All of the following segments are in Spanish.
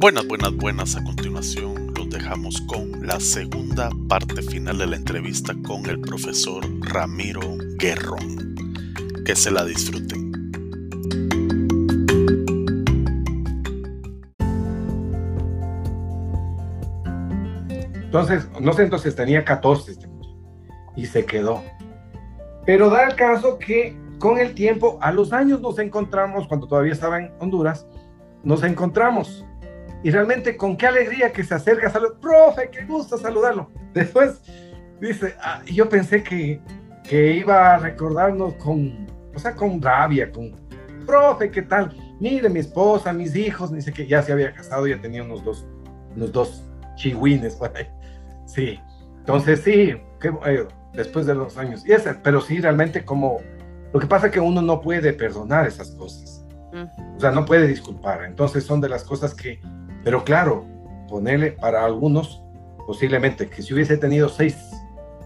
Buenas, buenas, buenas. A continuación los dejamos con la segunda parte final de la entrevista con el profesor Ramiro Guerrón. Que se la disfruten. Entonces, no sé, entonces tenía 14 este y se quedó. Pero da el caso que con el tiempo, a los años nos encontramos, cuando todavía estaba en Honduras, nos encontramos. Y realmente con qué alegría que se acerca a saludar, profe, qué gusto saludarlo. Después dice, ah, yo pensé que, que iba a recordarnos con, o sea, con rabia, con, profe, ¿qué tal? Mire, mi esposa, mis hijos, dice que ya se había casado, ya tenía unos dos, unos dos chihuines por ahí. Sí, entonces sí, que, eh, después de los años. Y ese, pero sí, realmente como, lo que pasa es que uno no puede perdonar esas cosas. O sea, no puede disculpar. Entonces son de las cosas que, pero claro, ponerle para algunos, posiblemente que si hubiese tenido seis,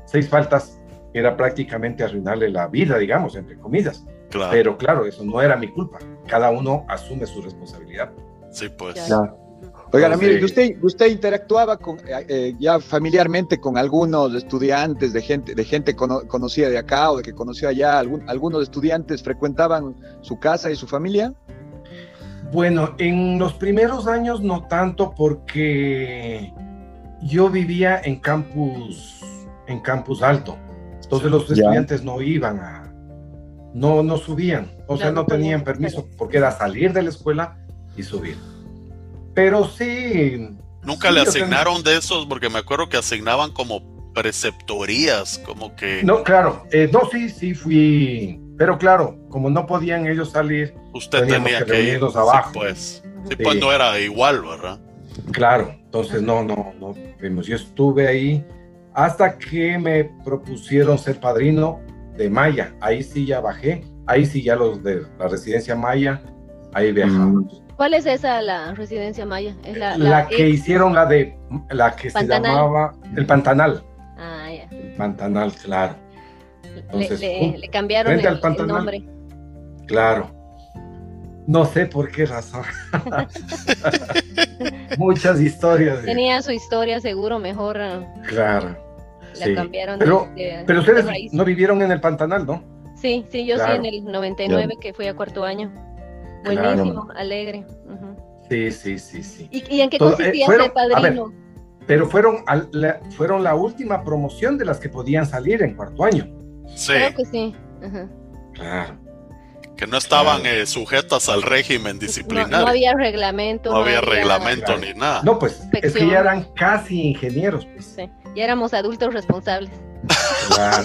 seis faltas, era prácticamente arruinarle la vida, digamos, entre comillas. Claro. Pero claro, eso no era mi culpa. Cada uno asume su responsabilidad. Sí, pues. Claro. Oiga, mire, usted, usted interactuaba con, eh, eh, ya familiarmente con algunos estudiantes, de gente, de gente conocida de acá o de que conocía allá, algún, algunos estudiantes frecuentaban su casa y su familia. Bueno, en los primeros años no tanto porque yo vivía en campus, en campus alto. Entonces los estudiantes no iban a, no, no subían, o sea, no tenían permiso porque era salir de la escuela y subir. Pero sí. Nunca le asignaron de esos, porque me acuerdo que asignaban como preceptorías, como que. No, claro. Eh, no, sí, sí fui. Pero claro, como no podían ellos salir, usted tenía que, ir abajo. pues. Sí, pues no era igual, ¿verdad? Claro, entonces no, no, no. Yo estuve ahí hasta que me propusieron ser padrino de Maya. Ahí sí ya bajé, ahí sí ya los de la residencia Maya, ahí viajamos. ¿Cuál es esa, la residencia maya? ¿Es la, que hicieron la de, la que se llamaba el Pantanal. Ah, ya. Pantanal, claro. Entonces, le, cambiaron el, nombre. Claro. No sé por qué razón. Muchas historias. Tenía su historia seguro mejor. Ah, claro. La cambiaron. Pero, pero ustedes no vivieron en el Pantanal, ¿no? Sí, sí, yo sí en el 99 que fui a cuarto año. Buenísimo, alegre. Sí, sí, sí, sí. ¿Y, en qué consistía eh, padrino? pero fueron, la, fueron la última promoción de las que podían salir en cuarto año. Sí. Creo que sí. Claro. Que no estaban eh, sujetas al régimen disciplinario. No, había reglamento. No, había, reglamento ni nada. No, pues es que ya eran casi ingenieros. Pues. Sí. Ya éramos adultos responsables. Claro.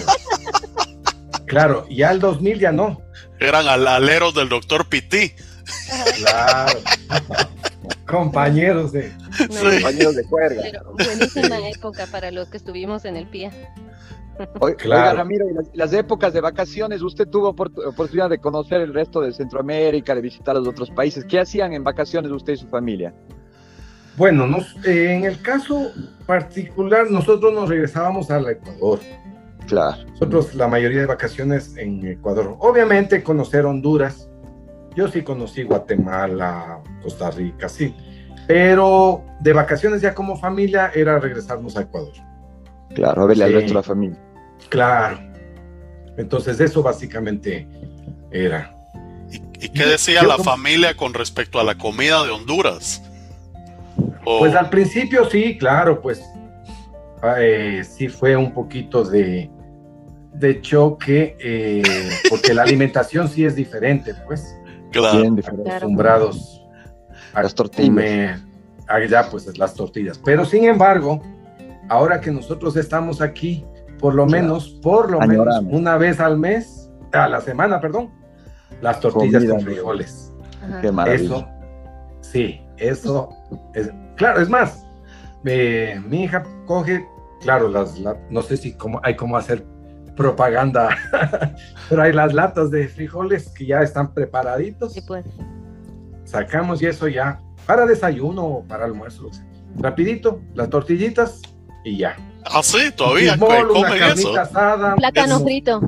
claro, ya el 2000 ya no. Eran aleros del doctor Piti. Claro. compañeros de compañeros de cuerda. Pero buenísima época para los que estuvimos en el PIA. Oiga, Ramiro, las, épocas de vacaciones, usted tuvo oportunidad de conocer el resto de Centroamérica, de visitar los otros países. ¿Qué hacían en vacaciones usted y su familia? Bueno, eh, en el caso particular, nosotros nos regresábamos al Ecuador. Claro. Nosotros la mayoría de vacaciones en Ecuador. Obviamente conocer Honduras. Yo sí conocí Guatemala, Costa Rica, sí. Pero de vacaciones ya como familia era regresarnos a Ecuador. Claro, a verle al resto de la familia. Claro. Entonces eso básicamente era. ¿Y, qué decía la familia con respecto a la comida de Honduras? Pues al principio sí, claro, pues eh, sí fue un poquito de, de choque, eh, porque la alimentación sí es diferente, pues. Claro. Bien acostumbrados a las tortillas. allá, pues las tortillas. Pero sin embargo, ahora que nosotros estamos aquí, por lo menos, por lo menos una vez al mes, a la semana, perdón, las tortillas con frijoles. Qué maravilla. Eso, sí, eso es, claro, es más, mi hija coge, claro, las, no sé si como, hay como hacer propaganda, pero hay las latas de frijoles que ya están preparaditos. Sí, pues. Sacamos y eso ya, para desayuno o para almuerzo. Rapidito, las tortillitas y ya. Ah, sí, todavía comen eso. plátano frito.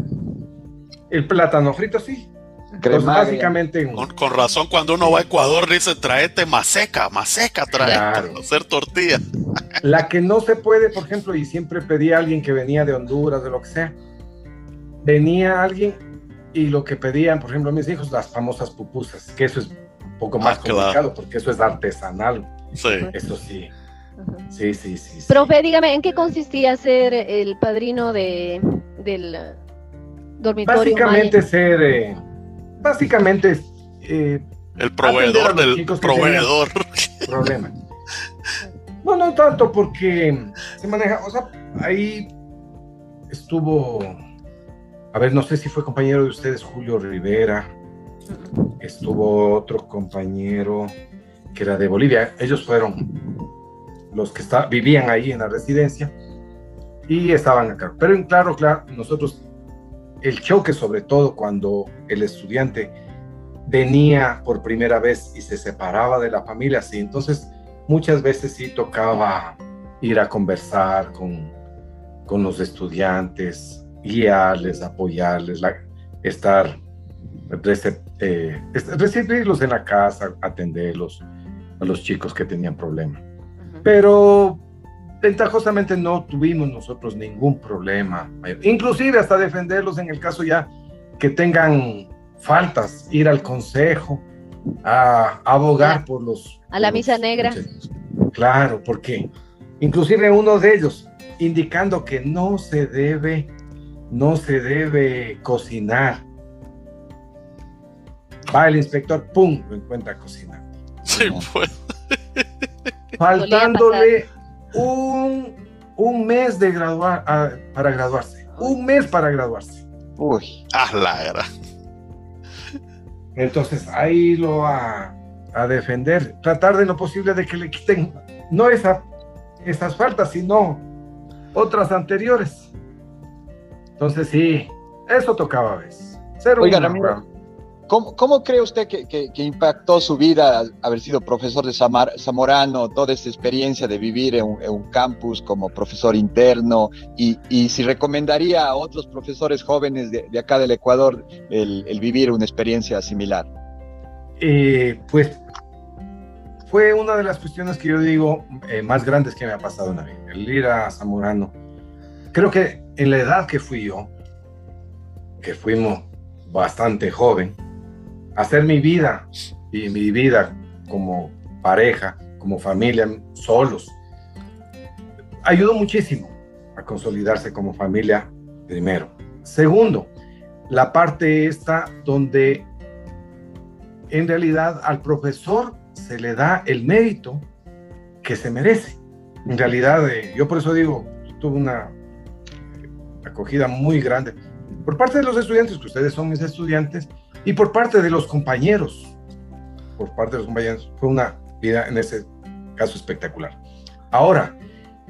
El plátano frito, sí. Pues básicamente. Con, razón, cuando uno va a Ecuador, dice traete maseca, maseca, traete, hacer tortilla. La que no se puede, por ejemplo, y siempre pedía a alguien que venía de Honduras, de lo que sea, venía alguien y lo que pedían, por ejemplo, mis hijos, las famosas pupusas, que eso es un poco más ah, complicado porque eso es artesanal. Sí. Eso sí. Sí, sí, sí, Profe, dígame, ¿en qué consistía ser el padrino de, del dormitorio? Básicamente ser, eh, básicamente eh, el proveedor del proveedor. Problema. No, no tanto porque se maneja, o sea, ahí estuvo, a ver, no sé si fue compañero de ustedes Julio Rivera, estuvo otro compañero que era de Bolivia, ellos fueron los que está, vivían ahí en la residencia y estaban acá. Pero en claro, claro, nosotros, el choque sobre todo cuando el estudiante venía por primera vez y se separaba de la familia, sí, entonces muchas veces sí tocaba ir a conversar con, con los estudiantes, guiarles, apoyarles, estar, eh, recibirlos en la casa, atenderlos a los chicos que tenían problemas pero ventajosamente no tuvimos nosotros ningún problema, inclusive hasta defenderlos en el caso ya que tengan faltas, ir al consejo, a, abogar por los... A la misa negra. Claro, porque inclusive uno de ellos indicando que no se debe, no se debe cocinar. Va el inspector, ¡pum!, lo encuentra cocinando. Sí, pues faltándole un, un, mes de graduar, para graduarse. Un mes para graduarse. Uy. Ah, la Entonces ahí lo a, a, defender, tratar de lo posible de que le quiten no esa, esas faltas, sino otras anteriores. Entonces sí, eso tocaba a veces. Oiga, ¿Cómo, cree usted que, impactó su vida haber sido profesor de Zamorano, toda esta experiencia de vivir en un, campus como profesor interno y, si recomendaría a otros profesores jóvenes de, acá del Ecuador el, vivir una experiencia similar? Eh, pues fue una de las cuestiones que yo digo eh, más grandes que me ha pasado en la vida, el ir a Zamorano. Creo que en la edad que fui yo, que fuimos bastante joven, hacer mi vida y mi vida como pareja, como familia, solos, ayudó muchísimo a consolidarse como familia, primero. Segundo, la parte esta donde en realidad al profesor se le da el mérito que se merece. En realidad, eh, yo por eso digo, tuve una acogida muy grande por parte de los estudiantes, que ustedes son mis estudiantes, y por parte de los compañeros, por parte de los compañeros, fue una vida en ese caso espectacular. Ahora,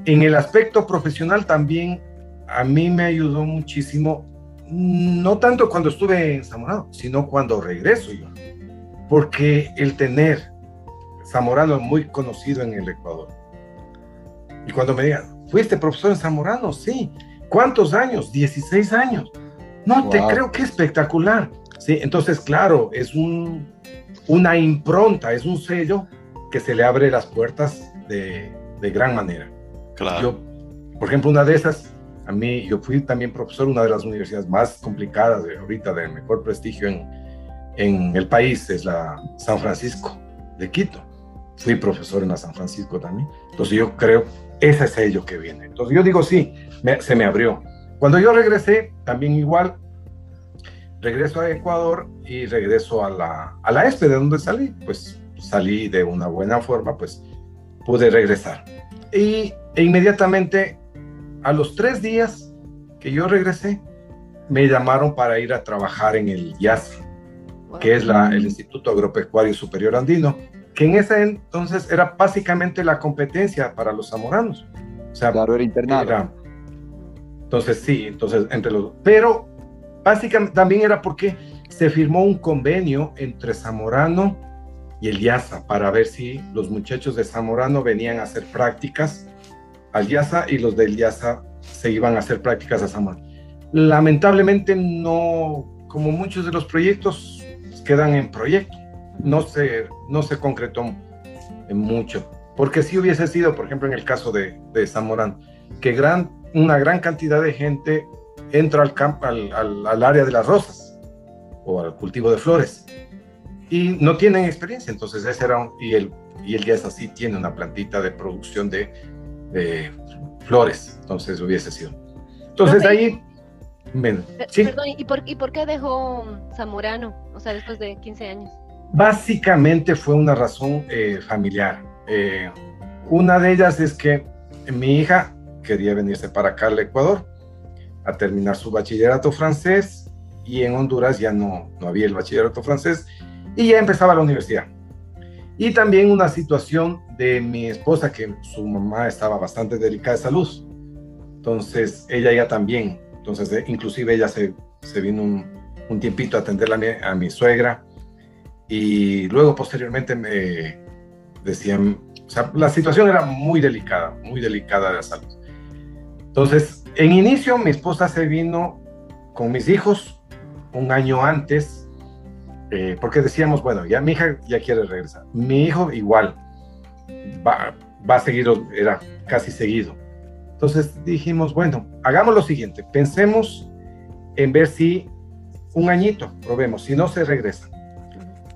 en el aspecto profesional también a mí me ayudó muchísimo, no tanto cuando estuve en Zamorano, sino cuando regreso yo, porque el tener Zamorano muy conocido en el Ecuador. Y cuando me digan, ¿fuiste profesor en Zamorano? Sí. ¿Cuántos años? 16 años. No, te creo que espectacular. Sí, entonces, claro, es un, una impronta, es un sello que se le abre las puertas de, de gran manera. Claro. Yo, por ejemplo, una de esas, a mí, yo fui también profesor de una de las universidades más complicadas de ahorita, de mejor prestigio en, en el país, es la San Francisco de Quito. Fui profesor en la San Francisco también. Entonces yo creo, ese sello que viene. Entonces yo digo, sí, se me abrió. Cuando yo regresé, también igual, regreso a Ecuador y regreso a la, a la ESPE, de donde salí. Pues salí de una buena forma, pues pude regresar. Y e inmediatamente, a los tres días que yo regresé, me llamaron para ir a trabajar en el IAS, que es la, el Instituto Agropecuario Superior Andino, que en ese entonces era básicamente la competencia para los zamoranos. O sea, claro, era internado. entonces sí, entonces entre los... Pero Básicamente también era porque se firmó un convenio entre Zamorano y el IASA para ver si los muchachos de Zamorano venían a hacer prácticas al IASA y los del IASA se iban a hacer prácticas a Zamorano. Lamentablemente no, como muchos de los proyectos, quedan en proyecto. No se, no se concretó mucho. Porque si hubiese sido, por ejemplo, en el caso de, de Zamorano, que gran, una gran cantidad de gente entra al, campo, al, al, área de las rosas o al cultivo de flores y no tienen experiencia. Entonces, ese era un, y, él, y él ya es así, tiene una plantita de producción de, de flores. Entonces, hubiese sido. Entonces, ahí. ¿sí? Perdón, ¿y por, ¿y por qué dejó Zamorano? O sea, después de 15 años. Básicamente fue una razón eh, familiar. Eh, una de ellas es que mi hija quería venirse para acá al Ecuador a terminar su bachillerato francés y en Honduras ya no, no había el bachillerato francés y ya empezaba la universidad. Y también una situación de mi esposa, que su mamá estaba bastante delicada de salud. Entonces, ella ya también. Entonces, eh, inclusive ella se, se vino un, un, tiempito a atender a mi, a mi suegra. Y luego, posteriormente, me decían, o sea, la situación era muy delicada, muy delicada de la salud. Entonces, en inicio, mi esposa se vino con mis hijos un año antes, eh, porque decíamos, bueno, ya mi hija ya quiere regresar. Mi hijo igual, va, va a seguir, era casi seguido. Entonces dijimos, bueno, hagamos lo siguiente, pensemos en ver si un añito, probemos, si no se regresa.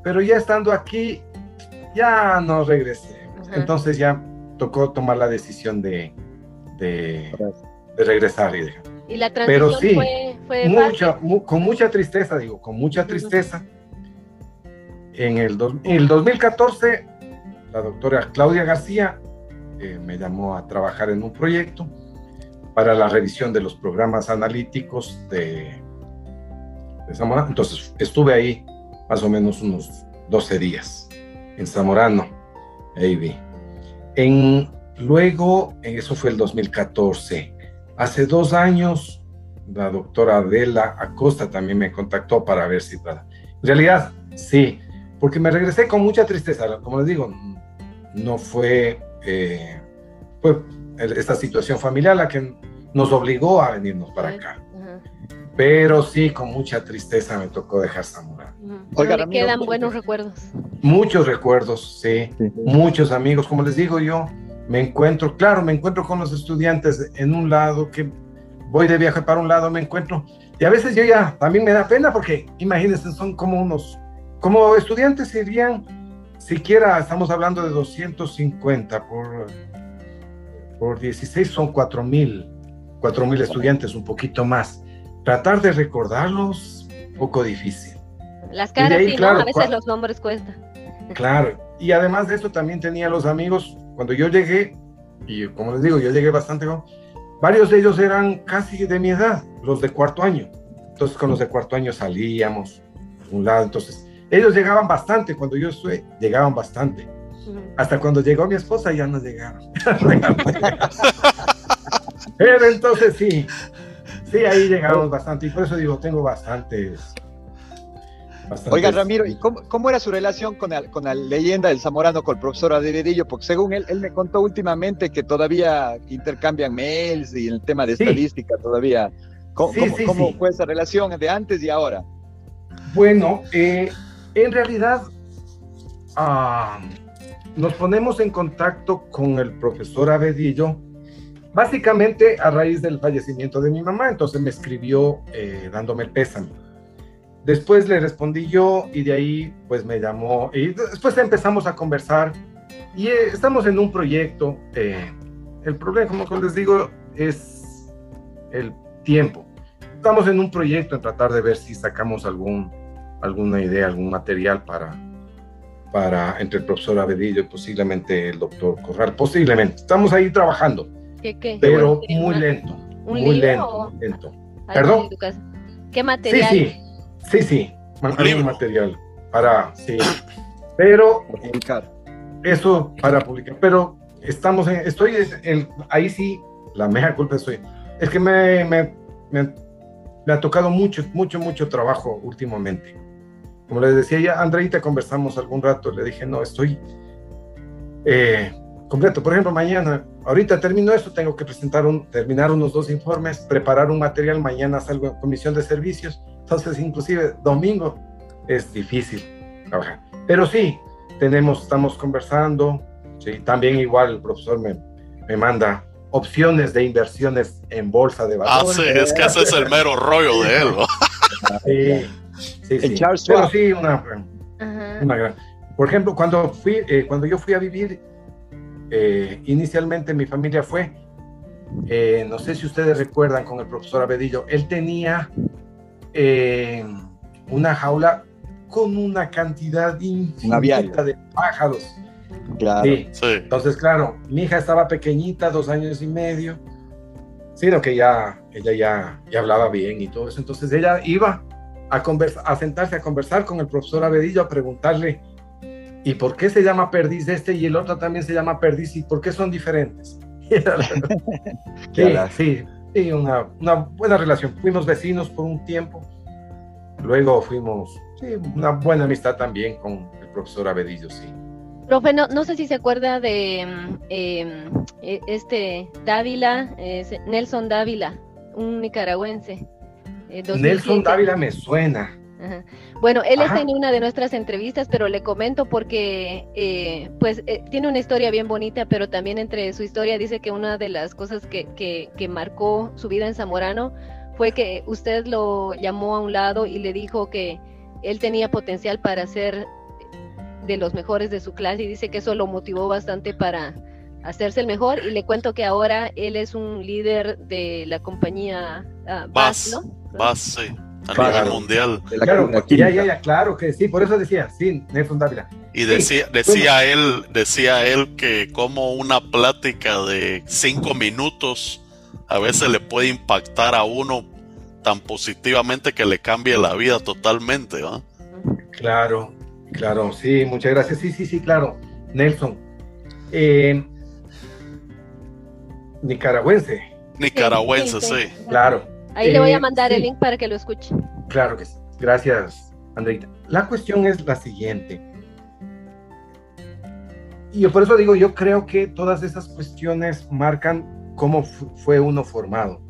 Pero ya estando aquí, ya no regresé. Entonces ya tocó tomar la decisión de, de, regresar y dejar. ¿Y la transición Pero sí, fue, mucha, con mucha tristeza, digo, con mucha tristeza. En el, el 2014, la doctora Claudia García eh, me llamó a trabajar en un proyecto para la revisión de los programas analíticos de, de Zamorano. Entonces, estuve ahí más o menos unos 12 días en Zamorano, ahí vi. En Luego, eso fue el 2014. Hace dos años, la doctora Adela Acosta también me contactó para ver si... En realidad, sí, porque me regresé con mucha tristeza. Como les digo, no fue, eh, fue esta situación familiar la que nos obligó a venirnos para acá. Pero sí, con mucha tristeza me tocó dejar Zamora. Oiga, quedan buenos recuerdos. Muchos recuerdos, sí. Muchos amigos, como les digo yo, me encuentro, claro, me encuentro con los estudiantes en un lado, que voy de viaje para un lado, me encuentro, y a veces yo ya también me da pena porque imagínense, son como unos, como estudiantes serían, siquiera estamos hablando de 250 por, por 16 son 4 mil, 4 mil estudiantes, un poquito más. Tratar de recordarlos, poco difícil. Las caras, sí, ¿no? A veces los nombres cuestan. Claro, y además de eso también tenía los amigos cuando yo llegué, y como les digo, yo llegué bastante varios de ellos eran casi de mi edad, los de cuarto año. Entonces con los de cuarto año salíamos a un lado, entonces ellos llegaban bastante, cuando yo estuve, llegaban bastante. Hasta cuando llegó mi esposa ya no llegaron. Pero entonces sí, sí, ahí llegamos bastante. Y por eso digo, tengo bastantes Oiga, Ramiro, ¿y cómo, era su relación con, con la leyenda del Zamorano con el profesor Aderedillo? Porque según él, él me contó últimamente que todavía intercambian mails y el tema de estadística todavía. ¿Cómo, fue esa relación de antes y ahora? Bueno, eh, en realidad ah, nos ponemos en contacto con el profesor Abedillo básicamente a raíz del fallecimiento de mi mamá, entonces me escribió eh, dándome el pésame Después le respondí yo y de ahí pues me llamó y después empezamos a conversar y eh, estamos en un proyecto. Eh, el problema, como les digo, es el tiempo. Estamos en un proyecto en tratar de ver si sacamos algún, alguna idea, algún material para, para entre el profesor Abedillo y posiblemente el doctor Corral. Posiblemente. Estamos ahí trabajando. ¿Qué, qué? Pero muy lento. muy lento. lento. ¿Perdón? ¿Qué material? Sí, sí. Sí, sí, un material para, sí, pero publicar. Eso para publicar, pero estamos en, estoy en, ahí sí, la mejor culpa estoy, es que me, me, me, ha tocado mucho, mucho, mucho trabajo últimamente. Como les decía ya, Andreita, conversamos algún rato, le dije, no, estoy eh, completo. Por ejemplo, mañana, ahorita termino esto, tengo que presentar un, terminar unos dos informes, preparar un material, mañana salgo en comisión de servicios, entonces, inclusive domingo, es difícil trabajar. Pero sí, tenemos, estamos conversando, sí, también igual el profesor me, me manda opciones de inversiones en bolsa de valores. Ah, sí, es que ese es el mero rollo de él. sí, sí, sí. Pero sí, una, una gran... Por ejemplo, cuando, fui, eh, cuando yo fui a vivir, eh, inicialmente mi familia fue, eh, no sé si ustedes recuerdan con el profesor Abedillo, él tenía una jaula con una cantidad infinita de pájaros. Claro. Sí. Entonces, claro, mi hija estaba pequeñita, dos años y medio, sino que ya, ella ya, ya hablaba bien y todo eso. Entonces ella iba a, a sentarse a conversar con el profesor Abedillo, a preguntarle, ¿y por qué se llama perdiz este y el otro también se llama perdiz y por qué son diferentes? sí, sí, sí, una, una buena relación. Fuimos vecinos por un tiempo, luego fuimos, sí, una buena amistad también con el profesor Abedillo, sí. Profe, no, sé si se acuerda de em, e, este Dávila, Nelson Dávila, un nicaragüense. Eh, Nelson Dávila me suena. Bueno, él está en una de nuestras entrevistas, pero le comento porque eh, pues eh, tiene una historia bien bonita, pero también entre su historia dice que una de las cosas que, que, que marcó su vida en Zamorano fue que usted lo llamó a un lado y le dijo que él tenía potencial para ser de los mejores de su clase y dice que eso lo motivó bastante para hacerse el mejor. Y le cuento que ahora él es un líder de la compañía uh, BAS, ¿no? BAS, sí, a nivel mundial. Claro, ya, ya, ya, claro que sí, por eso decía, sí, Nelson Dávila. Y decía, decía él, decía él que como una plática de cinco minutos a veces le puede impactar a uno tan positivamente que le cambie la vida totalmente, ¿va? Claro, Claro, sí, muchas gracias. Sí, sí, sí, claro. Nelson. Eh, nicaragüense. Nicaragüense, sí. Claro. Ahí le voy a eh, mandar el link para que lo escuche. Claro que sí. Gracias, Andreita. La cuestión es la siguiente. Y yo por eso digo, yo creo que todas esas cuestiones marcan cómo fue uno formado.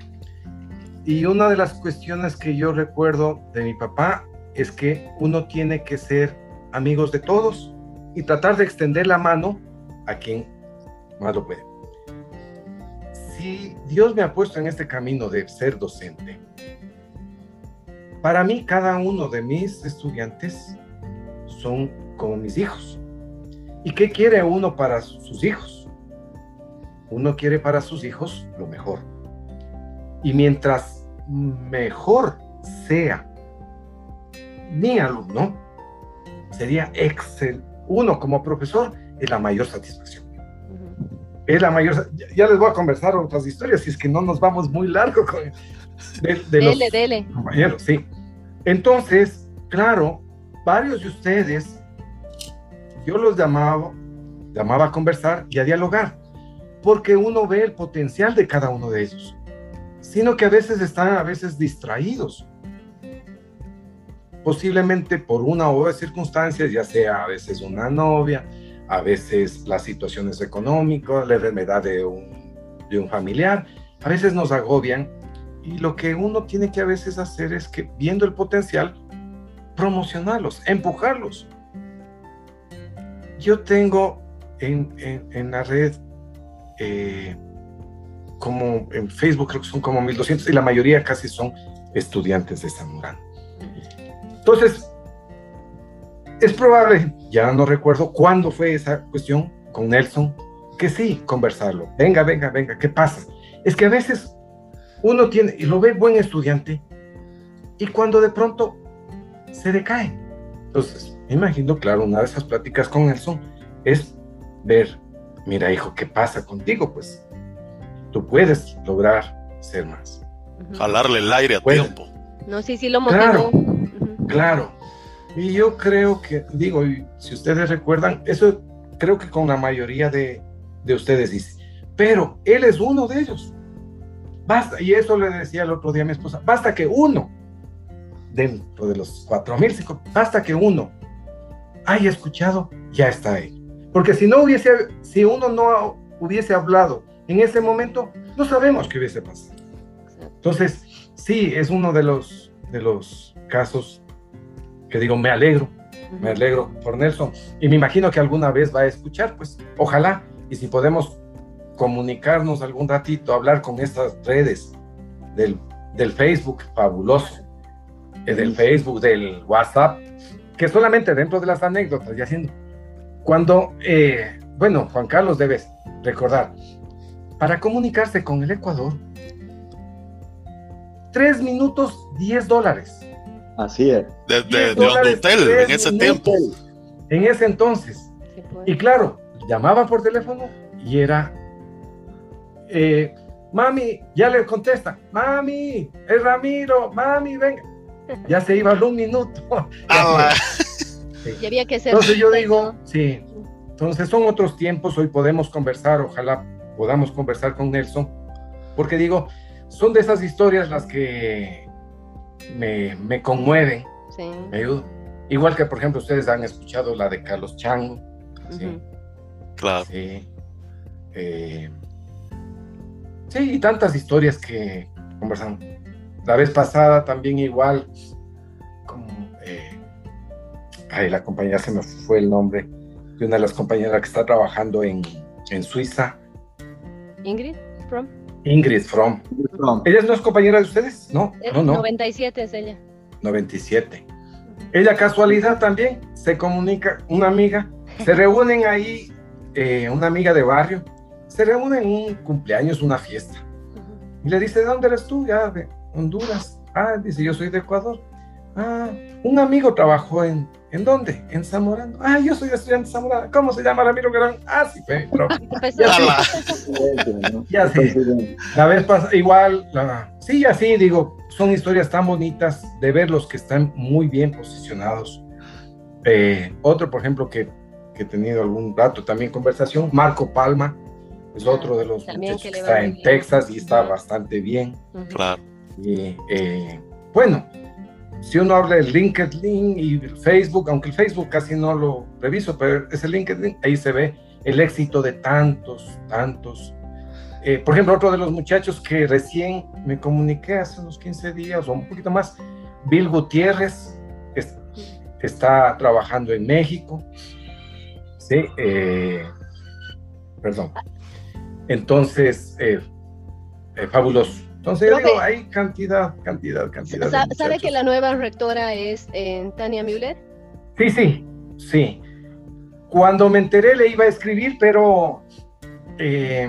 Y una de las cuestiones que yo recuerdo de mi papá es que uno tiene que ser amigos de todos y tratar de extender la mano a quien más lo puede. Dios me ha puesto en este camino de ser docente, para mí cada uno de mis estudiantes son como mis hijos. ¿Y qué quiere uno para sus hijos? Uno quiere para sus hijos lo mejor. Y mientras mejor sea mi alumno, sería excel. Uno como profesor es la mayor satisfacción. Es la mayor. Ya, les voy a conversar otras historias, si es que no nos vamos muy largo con de, de los compañeros, sí. Entonces, claro, varios de ustedes, yo los llamaba, llamaba a conversar y a dialogar, porque uno ve el potencial de cada uno de ellos, sino que a veces están a veces distraídos posiblemente por una o de circunstancias, ya sea a veces una novia, a veces las situaciones económicas, la enfermedad de un, de un familiar, a veces nos agobian y lo que uno tiene que a veces hacer es que viendo el potencial, promocionarlos, empujarlos. Yo tengo en, en, la red, eh, como en Facebook creo que son como 1200 y la mayoría casi son estudiantes de Zamorano. Entonces, es probable, ya no recuerdo cuándo fue esa cuestión con Nelson, que sí, conversarlo. Venga, venga, venga, ¿qué pasa? Es que a veces uno tiene, y lo ve buen estudiante, y cuando de pronto se decae. Entonces, me imagino, claro, una de esas pláticas con Nelson es ver, mira hijo, ¿qué pasa contigo? Pues tú puedes lograr ser más. Jalarle el aire a tiempo. No, sí, sí lo motivó. Claro. Y yo creo que, digo, si ustedes recuerdan, eso creo que con la mayoría de, ustedes dice, pero él es uno de ellos. Basta, y eso le decía el otro día a mi esposa, basta que uno, dentro de los cuatro mil, basta que uno haya escuchado, ya está ahí. Porque si no hubiese, si uno no hubiese hablado en ese momento, no sabemos qué hubiese pasado. Entonces, sí, es uno de los, de los casos que digo, me alegro, me alegro por Nelson. Y me imagino que alguna vez va a escuchar, pues ojalá, y si podemos comunicarnos algún ratito, hablar con estas redes del, del Facebook, fabuloso, eh, del Facebook, del WhatsApp, que solamente dentro de las anécdotas y haciendo, cuando, eh, bueno, Juan Carlos debes recordar, para comunicarse con el Ecuador, tres minutos, 10 dólares. Así es. De, hotel en ese tiempo. En ese entonces. Y claro, llamaba por teléfono y era, eh, mami, ya le contesta, mami, es Ramiro, mami, venga. Ya se iba un minuto. Y había que ser. Entonces yo digo, sí. Entonces son otros tiempos, hoy podemos conversar, ojalá podamos conversar con Nelson, porque digo, son de esas historias las que me, me conmueven, sí. me. Igual que, por ejemplo, ustedes han escuchado la de Carlos Chango. ¿sí? Claro. Sí. Eh, sí, y tantas historias que conversamos. La vez pasada también igual, como, eh, ay, la compañera se me fue el nombre de una de las compañeras que está trabajando en, en Suiza. Ingrid From. Ingrid From. ¿Ella no es compañera de ustedes? No, eh, no, no. 97 es ella. 97. Ella casualidad también se comunica, una amiga, se reúnen ahí, eh, una amiga de barrio, se reúnen en un cumpleaños, una fiesta. Y le dice, ¿de dónde eres tú? Ya, de Honduras. Ah, dice, yo soy de Ecuador. Ah, un amigo trabajó en, ¿en dónde? En Zamorano. Ah, yo soy estudiante de Zamorano. ¿Cómo se llama Ramiro Garán? Ah, sí, pero. ya sí. La vez pasada, igual, la, sí, así, digo, son historias tan bonitas de ver los que están muy bien posicionados. Eh, otro, por ejemplo, que, que, he tenido algún rato también conversación, Marco Palma, es otro de los muchachos que, está en Texas y está bastante bien. Claro. Y eh, bueno, si uno habla de LinkedIn y Facebook, aunque el Facebook casi no lo reviso, pero ese LinkedIn, ahí se ve el éxito de tantos, tantos. Eh, por ejemplo, otro de los muchachos que recién me comuniqué hace unos 15 días o un poquito más, Bill Gutiérrez, que, está trabajando en México. Sí, eh, perdón. Entonces, eh, fabuloso. Entonces, digo, hay cantidad, cantidad, cantidad. ¿Sabe que la nueva rectora es eh, Tania Müller? Sí, sí, sí. Cuando me enteré le iba a escribir, pero eh,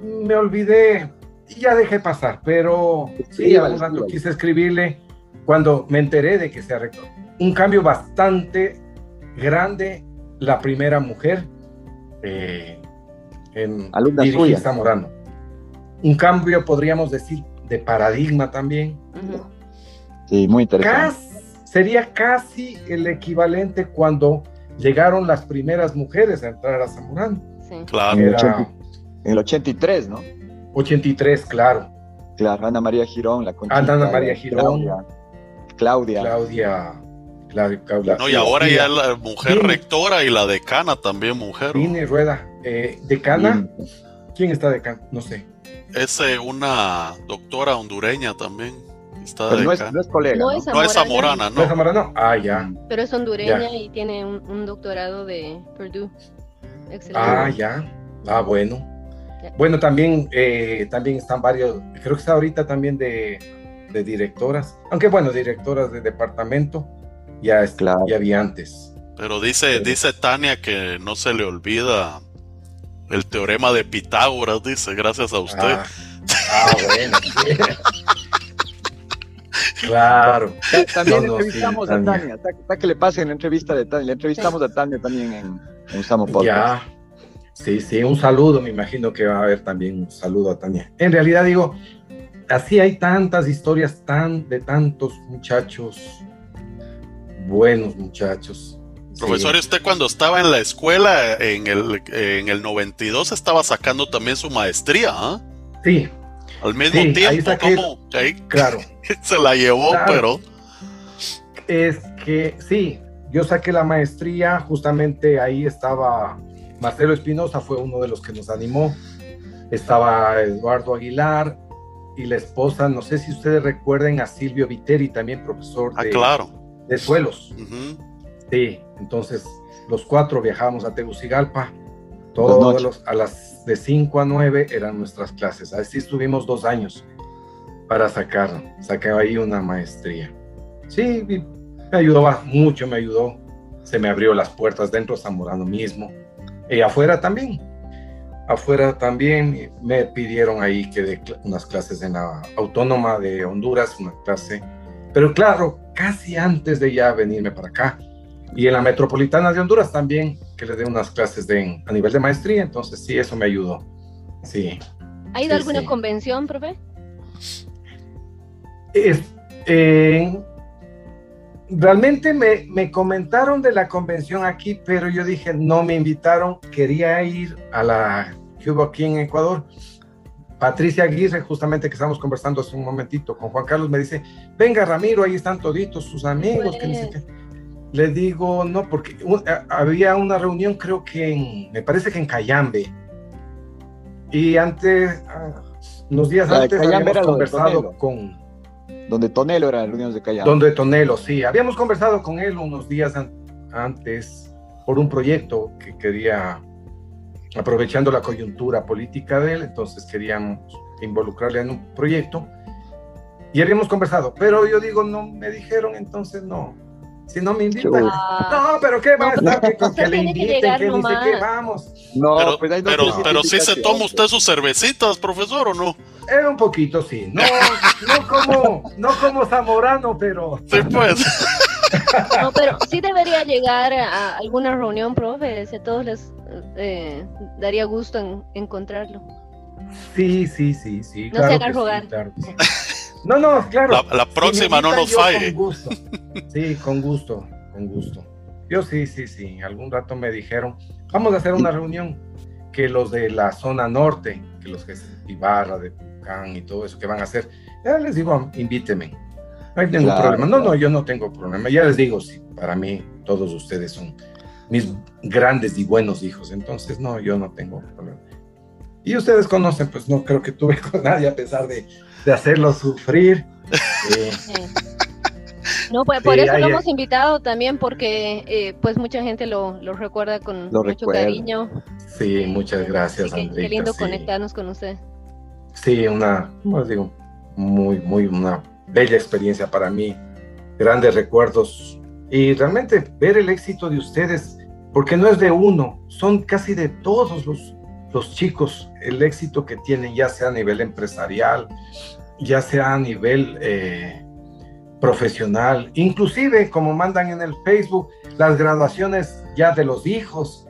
me olvidé y ya dejé pasar. Pero sí, algún quise escribirle cuando me enteré de que se rector. Un cambio bastante grande, la primera mujer eh, en dirigir Zamorano un cambio, podríamos decir, de paradigma también. Sí, muy interesante. sería casi el equivalente cuando llegaron las primeras mujeres a entrar a Zamorano. Sí. Claro. en el 83, ¿no? 83, claro. Claro, Ana María Girón, la Conchita, Ana María Girón. Claudia. Claudia. Claudia. no, y ahora ya la mujer rectora y la decana también mujer. Vine Rueda. Eh, decana. ¿Quién está decana? No sé es eh, una doctora hondureña también. Está no, es, no, es, colega. No, es zamorana, ¿no? es zamorana, Ah, ya. Pero es hondureña y tiene un, doctorado de Purdue. Excelente. Ah, ya. Ah, bueno. Bueno, también, eh, también están varios, creo que está ahorita también de, de directoras, aunque bueno, directoras de departamento, ya, es, claro. ya había antes. Pero dice, dice Tania que no se le olvida el teorema de Pitágoras, dice, gracias a usted. Ah, ah bueno. claro. También entrevistamos a Tania. Está, que le pase en la entrevista de Tania. Le entrevistamos a Tania también en, en Samo Podcast. Ya. Sí, sí, un saludo. Me imagino que va a haber también un saludo a Tania. En realidad, digo, así hay tantas historias tan, de tantos muchachos, buenos muchachos, Profesor, usted cuando estaba en la escuela, en el, en el 92, estaba sacando también su maestría, ¿ah? Sí. Al mismo tiempo, como claro. se la llevó, pero... Es que sí, yo saqué la maestría, justamente ahí estaba Marcelo Espinosa, fue uno de los que nos animó, estaba Eduardo Aguilar y la esposa, no sé si ustedes recuerden a Silvio Viteri, también profesor ah, claro de suelos. Sí, entonces los cuatro viajamos a Tegucigalpa, todos los, a las de 5 a 9 eran nuestras clases. Así estuvimos dos años para sacar, saqué ahí una maestría. Sí, me ayudó mucho, me ayudó. Se me abrió las puertas dentro de Zamorano mismo y afuera también. Afuera también me pidieron ahí que dé unas clases en la Autónoma de Honduras, una clase. Pero claro, casi antes de ya venirme para acá. Y en la Metropolitana de Honduras también, que le dé unas clases de, a nivel de maestría. Entonces sí, eso me ayudó. Sí. ¿Ha ido a alguna convención, profe? Es, eh, realmente me, me, comentaron de la convención aquí, pero yo dije, no me invitaron, quería ir a la que hubo aquí en Ecuador. Patricia Aguirre, justamente que estamos conversando hace un momentito con Juan Carlos, me dice, venga Ramiro, ahí están toditos sus amigos, que Le digo, no, porque había una reunión, creo que en, me parece que en Cayambe. Y antes, ah, unos días antes, habíamos conversado con, donde Tonelo era la reunión de Callao. Donde Tonelo, sí. Habíamos conversado con él unos días antes por un proyecto que quería, aprovechando la coyuntura política de él, entonces queríamos involucrarle en un proyecto. Y habíamos conversado, pero yo digo, no me dijeron, entonces no. Si no me invitan, no, pero ¿qué va a estar? Que, con que le inviten, que dice que vamos. No, pero, pues pero, pero sí se toma usted sus cervecitas, profesor, ¿o no? Eh, un poquito, sí. No, no como, no como Zamorano, pero. Sí, pues. No, pero sí debería llegar a alguna reunión, profe. Si a todos les eh, daría gusto en, encontrarlo. Sí, sí, sí, sí. No se hagan rogar. No, no, claro. La, próxima no nos falle. Con gusto. Sí, con gusto, con gusto. Yo sí, sí, sí. Algún rato me dijeron, vamos a hacer una reunión que los de la zona norte, que los que es Ibarra, de y todo eso que van a hacer, ya les digo, invíteme. No hay ningún problema. No, no, yo no tengo problema. Ya les digo, sí, para mí todos ustedes son mis grandes y buenos hijos. Entonces, no, yo no tengo problema. Y ustedes conocen, pues no creo que tuve con nadie a pesar de, de hacerlo sufrir. Eh, no, pues por eso lo hemos invitado también, porque eh, pues mucha gente lo, lo recuerda con mucho cariño. Sí, muchas gracias, Qué, qué lindo conectarnos con usted. Sí, una, como digo, muy, muy, una bella experiencia para mí, grandes recuerdos y realmente ver el éxito de ustedes, porque no es de uno, son casi de todos los, los chicos, el éxito que tienen, ya sea a nivel empresarial, ya sea a nivel eh, profesional, inclusive como mandan en el Facebook, las graduaciones ya de los hijos.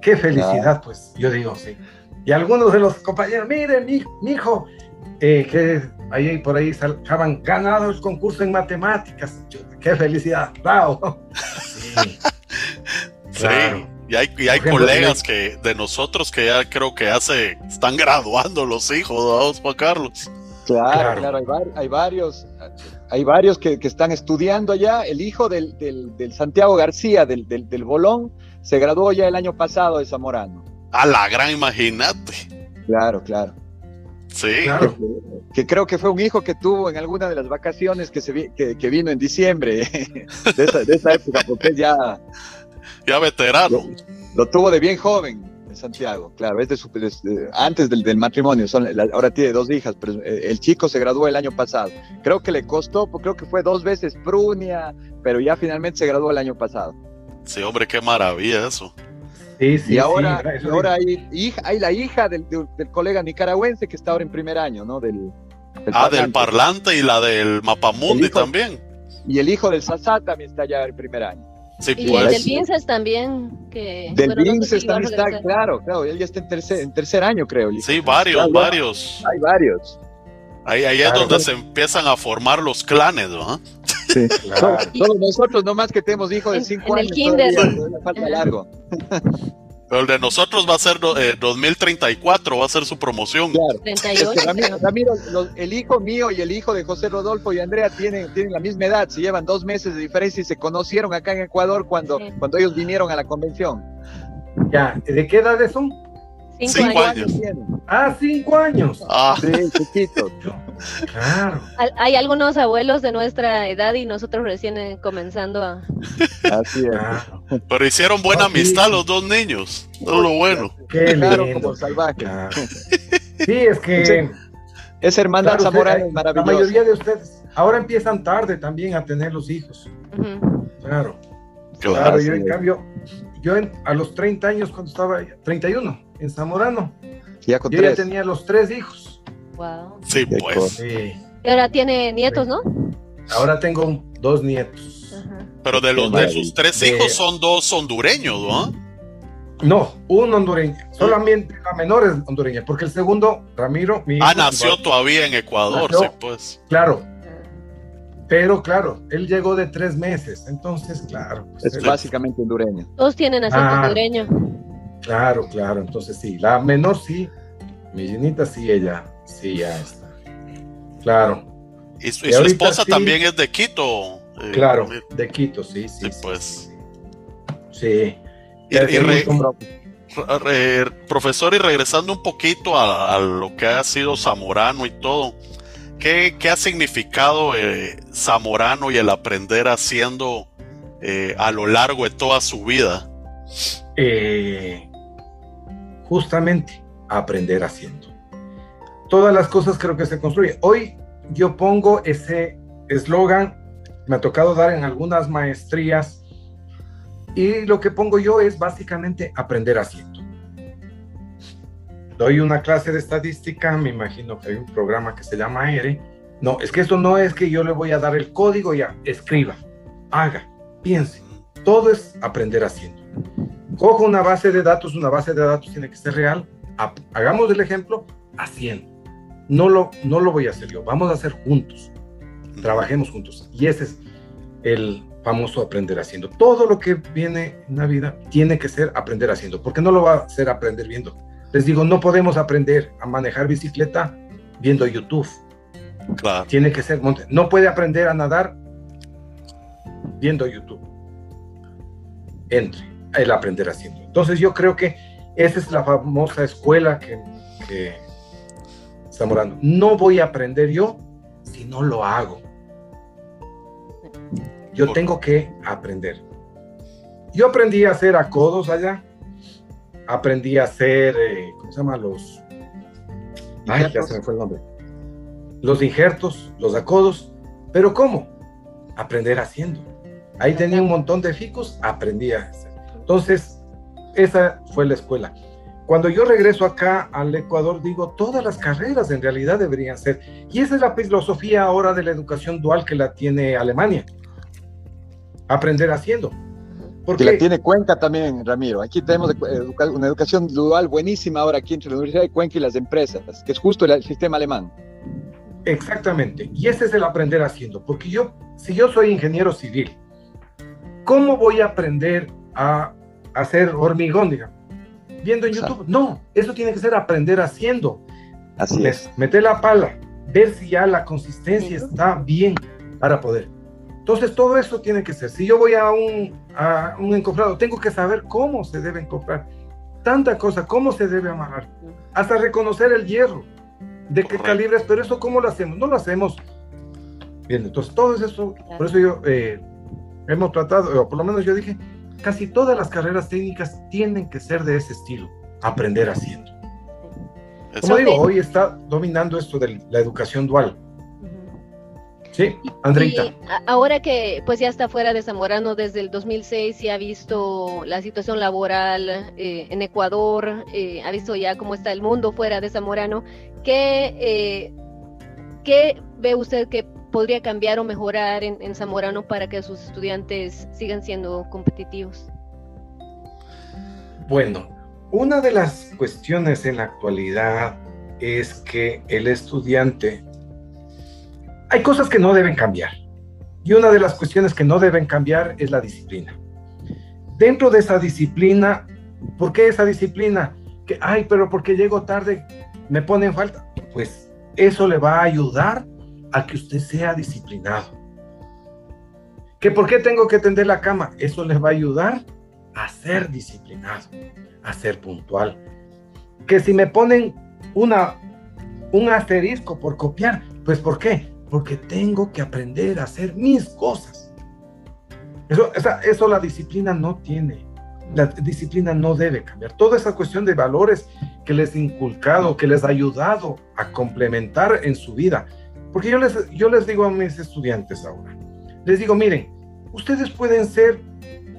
Qué felicidad, pues yo digo, sí. Y algunos de los compañeros, miren, mi, hijo, eh, que ahí por ahí estaban ganado el concurso en matemáticas. Qué felicidad, bravo. Sí. Y hay, y hay colegas que de nosotros que ya creo que hace están graduando los hijos, Juan Carlos. Claro, claro, hay, varios, hay varios que, que, están estudiando allá. El hijo del, del, del Santiago García, del, del, Bolón, se graduó ya el año pasado de Zamorano. A la gran, imagínate. Claro, claro. Sí. Que, creo que fue un hijo que tuvo en alguna de las vacaciones que, se que, vino en diciembre de, esa, de esa época, porque ya. Ya veterano. Lo, tuvo de bien joven en Santiago, claro, es de antes del, del matrimonio. Son, ahora tiene dos hijas, pero eh, el chico se graduó el año pasado. Creo que le costó, pues, creo que fue dos veces prunia, pero ya finalmente se graduó el año pasado. Sí, hombre, qué maravilla eso y ahora, ahora hay, hija, hay, la hija del, del, colega nicaragüense que está ahora en primer año, ¿no? Del, ah, del parlante y la del mapamundi también. Y el hijo del Sasá también está ya en primer año. Sí, y pues. del Vinces también. Que, del Vinces también está, claro, claro, él ya está en tercer, en tercer año, creo. Sí, varios, varios. Hay varios. Ahí, ahí es donde se empiezan a formar los clanes, ¿no? Sí, claro. Todos nosotros, nomás que tenemos hijos de 5 años, todavía, falta largo. Pero el de nosotros va a ser eh, 2034, va a ser su promoción. Claro. 38. Ramiro, el hijo mío y el hijo de José Rodolfo y Andrea tienen, tienen la misma edad, se llevan dos meses de diferencia y se conocieron acá en Ecuador cuando, cuando ellos vinieron a la convención. Ya, ¿de qué edades son? Cinco, años. Ah, cinco años. Ah. Sí, chiquitos. Claro. Hay algunos abuelos de nuestra edad y nosotros recién eh, comenzando a. Así es. Pero hicieron buena amistad los dos niños. Todo lo bueno. Qué lindo. como salvaje. Sí, es que. Es hermandad claro, es maravillosa. La mayoría de ustedes ahora empiezan tarde también a tener los hijos. Claro. Claro, yo en cambio, yo a los 30 años cuando estaba, 31, en Zamorano, ya yo ya tenía los tres hijos. Wow. Sí, pues. Sí. Y ahora tiene nietos, ¿no? Ahora tengo dos nietos. Pero de los de sus tres hijos son dos hondureños, ¿no? No, un hondureño. Solamente la menor es hondureña, porque el segundo, Ramiro, mi Ah, nació todavía en Ecuador, sí, pues. Claro. Pero claro, él llegó de tres meses, entonces, claro. Pues, es básicamente hondureño. Todos tienen acento ah, hondureño. Claro, claro, entonces sí. La menor sí, mi llenita sí, ella sí ya está. Claro. Y su, esposa también es de Quito. Eh, claro, de Quito, sí, sí. Sí, pues. Sí. profesor, y regresando un poquito a, lo que ha sido Zamorano y todo, ¿qué, ha significado eh, Zamorano y el aprender haciendo eh, a lo largo de toda su vida? justamente aprender haciendo. Todas las cosas creo que se construyen. Hoy yo pongo ese eslogan, me ha tocado dar en algunas maestrías y lo que pongo yo es básicamente aprender haciendo. Doy una clase de estadística, me imagino que hay un programa que se llama ERE. No, es que esto no es que yo le voy a dar el código ya, escriba, haga, piense. Todo es aprender haciendo. Cojo una base de datos, una base de datos tiene que ser real. Hagamos el ejemplo haciendo. No lo, no lo voy a hacer yo, vamos a hacer juntos. Trabajemos juntos. Y ese es el famoso aprender haciendo. Todo lo que viene en la vida tiene que ser aprender haciendo, porque no lo va a hacer aprender viendo. Les digo, no podemos aprender a manejar bicicleta viendo YouTube. Claro. Tiene que ser, no puede aprender a nadar viendo YouTube. Entre el aprender haciendo. Entonces yo creo que esa es la famosa escuela que, que Zamorano. No voy a aprender yo si no lo hago. Yo tengo que aprender. Yo aprendí a hacer acodos allá. Aprendí a hacer, eh, ¿cómo se llama? Los... Ay, ya se me fue el nombre. Los injertos, los acodos. Pero ¿cómo? Aprender haciendo. Ahí tenía un montón de ficus, aprendí a hacer. Entonces, esa fue la escuela. Cuando yo regreso acá al Ecuador, digo, todas las carreras en realidad deberían ser. Y esa es la filosofía ahora de la educación dual que la tiene Alemania. Aprender haciendo. Porque la tiene Cuenca también, Ramiro. Aquí tenemos una educación dual buenísima ahora aquí entre la Universidad de Cuenca y las empresas, que es justo el sistema alemán. Exactamente. Y ese es el aprender haciendo. Porque yo, si yo soy ingeniero civil, ¿cómo voy a aprender a hacer hormigón, digamos. Viendo en YouTube. No, eso tiene que ser aprender haciendo. Así es. Meter la pala, ver si ya la consistencia está bien para poder. Entonces, todo eso tiene que ser. Si yo voy a un, a un encofrado, tengo que saber cómo se debe encofrar. Tanta cosa, cómo se debe amarrar. Hasta reconocer el hierro, de qué calibres, pero eso, ¿cómo lo hacemos? No lo hacemos. Bien, entonces, todo eso, por eso yo eh, hemos tratado, o por lo menos yo dije, casi todas las carreras técnicas tienen que ser de ese estilo, aprender haciendo. Como digo, hoy está dominando esto de la educación dual. Sí, Andreita. ahora que pues ya está fuera de Zamorano desde el 2006 y ha visto la situación laboral eh, en Ecuador, eh, ha visto ya cómo está el mundo fuera de Zamorano, ¿qué, eh, ¿qué ve usted que podría cambiar o mejorar en, Zamorano para que sus estudiantes sigan siendo competitivos? Bueno, una de las cuestiones en la actualidad es que el estudiante, hay cosas que no deben cambiar. Y una de las cuestiones que no deben cambiar es la disciplina. Dentro de esa disciplina, ¿por qué esa disciplina? Que, ay, pero porque llego tarde, me ponen falta. Pues eso le va a ayudar a que usted sea disciplinado. ¿Que por qué tengo que tender la cama? Eso les va a ayudar a ser disciplinado, a ser puntual. Que si me ponen una, un asterisco por copiar, Pues ¿por qué? Porque tengo que aprender a hacer mis cosas. Eso, eso la disciplina no tiene. La disciplina no debe cambiar. Toda esa cuestión de valores que les he inculcado, que les ha ayudado a complementar en su vida. Porque yo les, yo les digo a mis estudiantes ahora, les digo, miren, ustedes pueden ser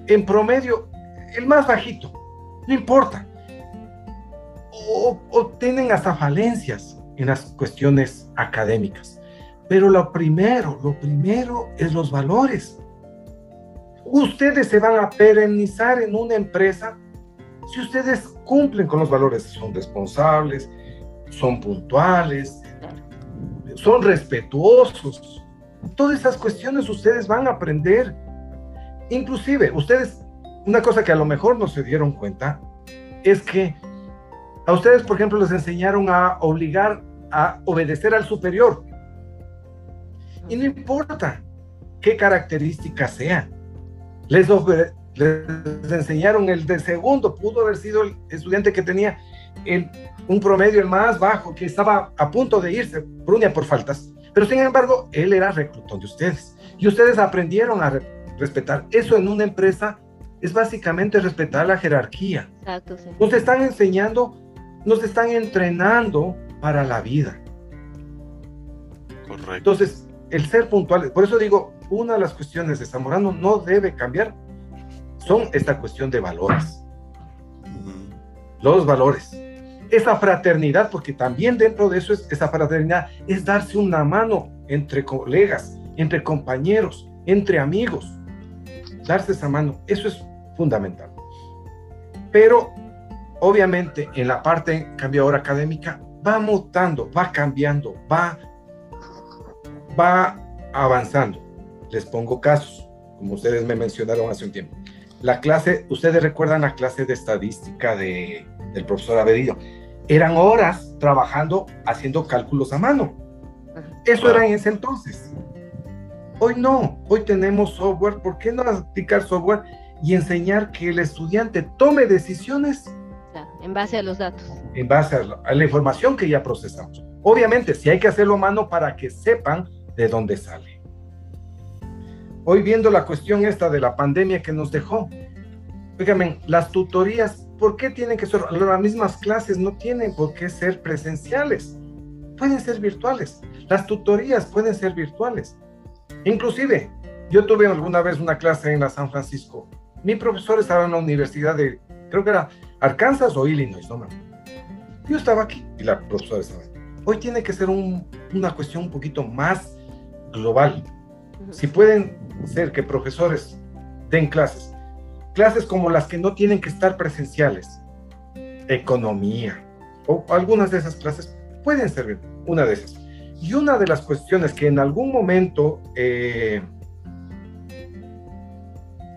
en promedio el más bajito, no importa. O, o tienen hasta falencias en las cuestiones académicas. Pero lo primero, lo primero es los valores. Ustedes se van a perennizar en una empresa si ustedes cumplen con los valores, son responsables, son puntuales, son respetuosos. Todas esas cuestiones ustedes van a aprender. Inclusive, ustedes, una cosa que a lo mejor no se dieron cuenta, es que a ustedes, por ejemplo, les enseñaron a obligar a obedecer al superior. Y no importa qué características sean. Les, les enseñaron el de segundo, pudo haber sido el estudiante que tenía el, un promedio el más bajo, que estaba a punto de irse, Brunia por faltas. Pero sin embargo, él era reclutón de ustedes. Y ustedes aprendieron a respetar. Eso en una empresa es básicamente respetar la jerarquía. Exacto, Nos están enseñando, nos están entrenando para la vida. Correcto. Entonces, el ser puntual, por eso digo, una de las cuestiones de Zamorano no debe cambiar, son esta cuestión de valores. Los valores. Esa fraternidad, porque también dentro de eso es esa fraternidad, es darse una mano entre colegas, entre compañeros, entre amigos. Darse esa mano, eso es fundamental. Pero obviamente en la parte cambiadora académica va mutando, va cambiando, va, va avanzando. Les pongo casos, como ustedes me mencionaron hace un tiempo. La clase, ustedes recuerdan la clase de estadística de, del profesor Averillo. Eran horas trabajando, haciendo cálculos a mano. Eso era en ese entonces. Hoy no, hoy tenemos software. ¿Por qué no aplicar software y enseñar que el estudiante tome decisiones en base a los datos. En base a la, información que ya procesamos. Obviamente, si hay que hacerlo a mano para que sepan de dónde sale. Hoy viendo la cuestión esta de la pandemia que nos dejó, fíjame, las tutorías, ¿por qué tienen que ser las mismas clases? No tienen por qué ser presenciales, pueden ser virtuales. Las tutorías pueden ser virtuales. Inclusive, yo tuve alguna vez una clase en la San Francisco. Mi profesor estaba en la universidad de, creo que era Arkansas o Illinois, no Yo estaba aquí y la profesora estaba ahí. Hoy tiene que ser una cuestión un poquito más global. Si pueden ser que profesores den clases, clases como las que no tienen que estar presenciales, economía o algunas de esas clases pueden servir, una de esas. Y una de las cuestiones que en algún momento eh,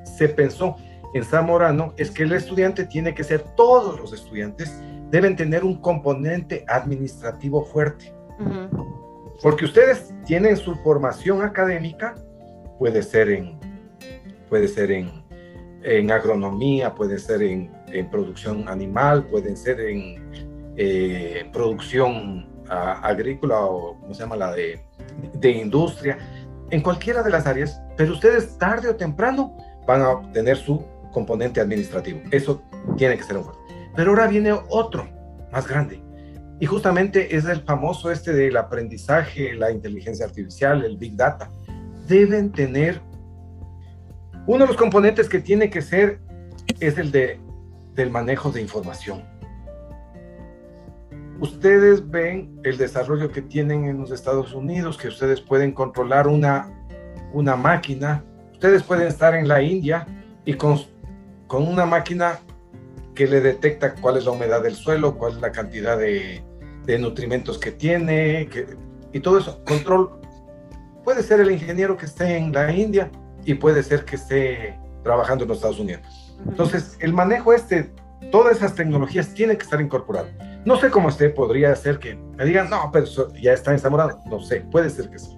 se pensó en Zamorano es que el estudiante tiene que ser, todos los estudiantes deben tener un componente administrativo fuerte. Porque ustedes tienen su formación académica, puede ser en, puede ser en, en agronomía, puede ser en, en, producción animal, puede ser en eh, producción agrícola o, ¿cómo se llama? La de, de industria, en cualquiera de las áreas, pero ustedes tarde o temprano van a obtener su componente administrativo. Eso tiene que ser un fuerte. Pero ahora viene otro, más grande. Y justamente es el famoso este del aprendizaje, la inteligencia artificial, el big data. Deben tener uno de los componentes que tiene que ser es el de del manejo de información. Ustedes ven el desarrollo que tienen en los Estados Unidos, que ustedes pueden controlar una, una máquina, ustedes pueden estar en la India y con, con una máquina que le detecta cuál es la humedad del suelo, cuál es la cantidad de, de nutrimentos que tiene, y todo eso. Control. Puede ser el ingeniero que esté en la India y puede ser que esté trabajando en los Estados Unidos. Entonces, el manejo este, todas esas tecnologías tienen que estar incorporadas. No sé cómo esté, podría ser que me digan, no, pero ya está enamorado. No sé, puede ser que sí.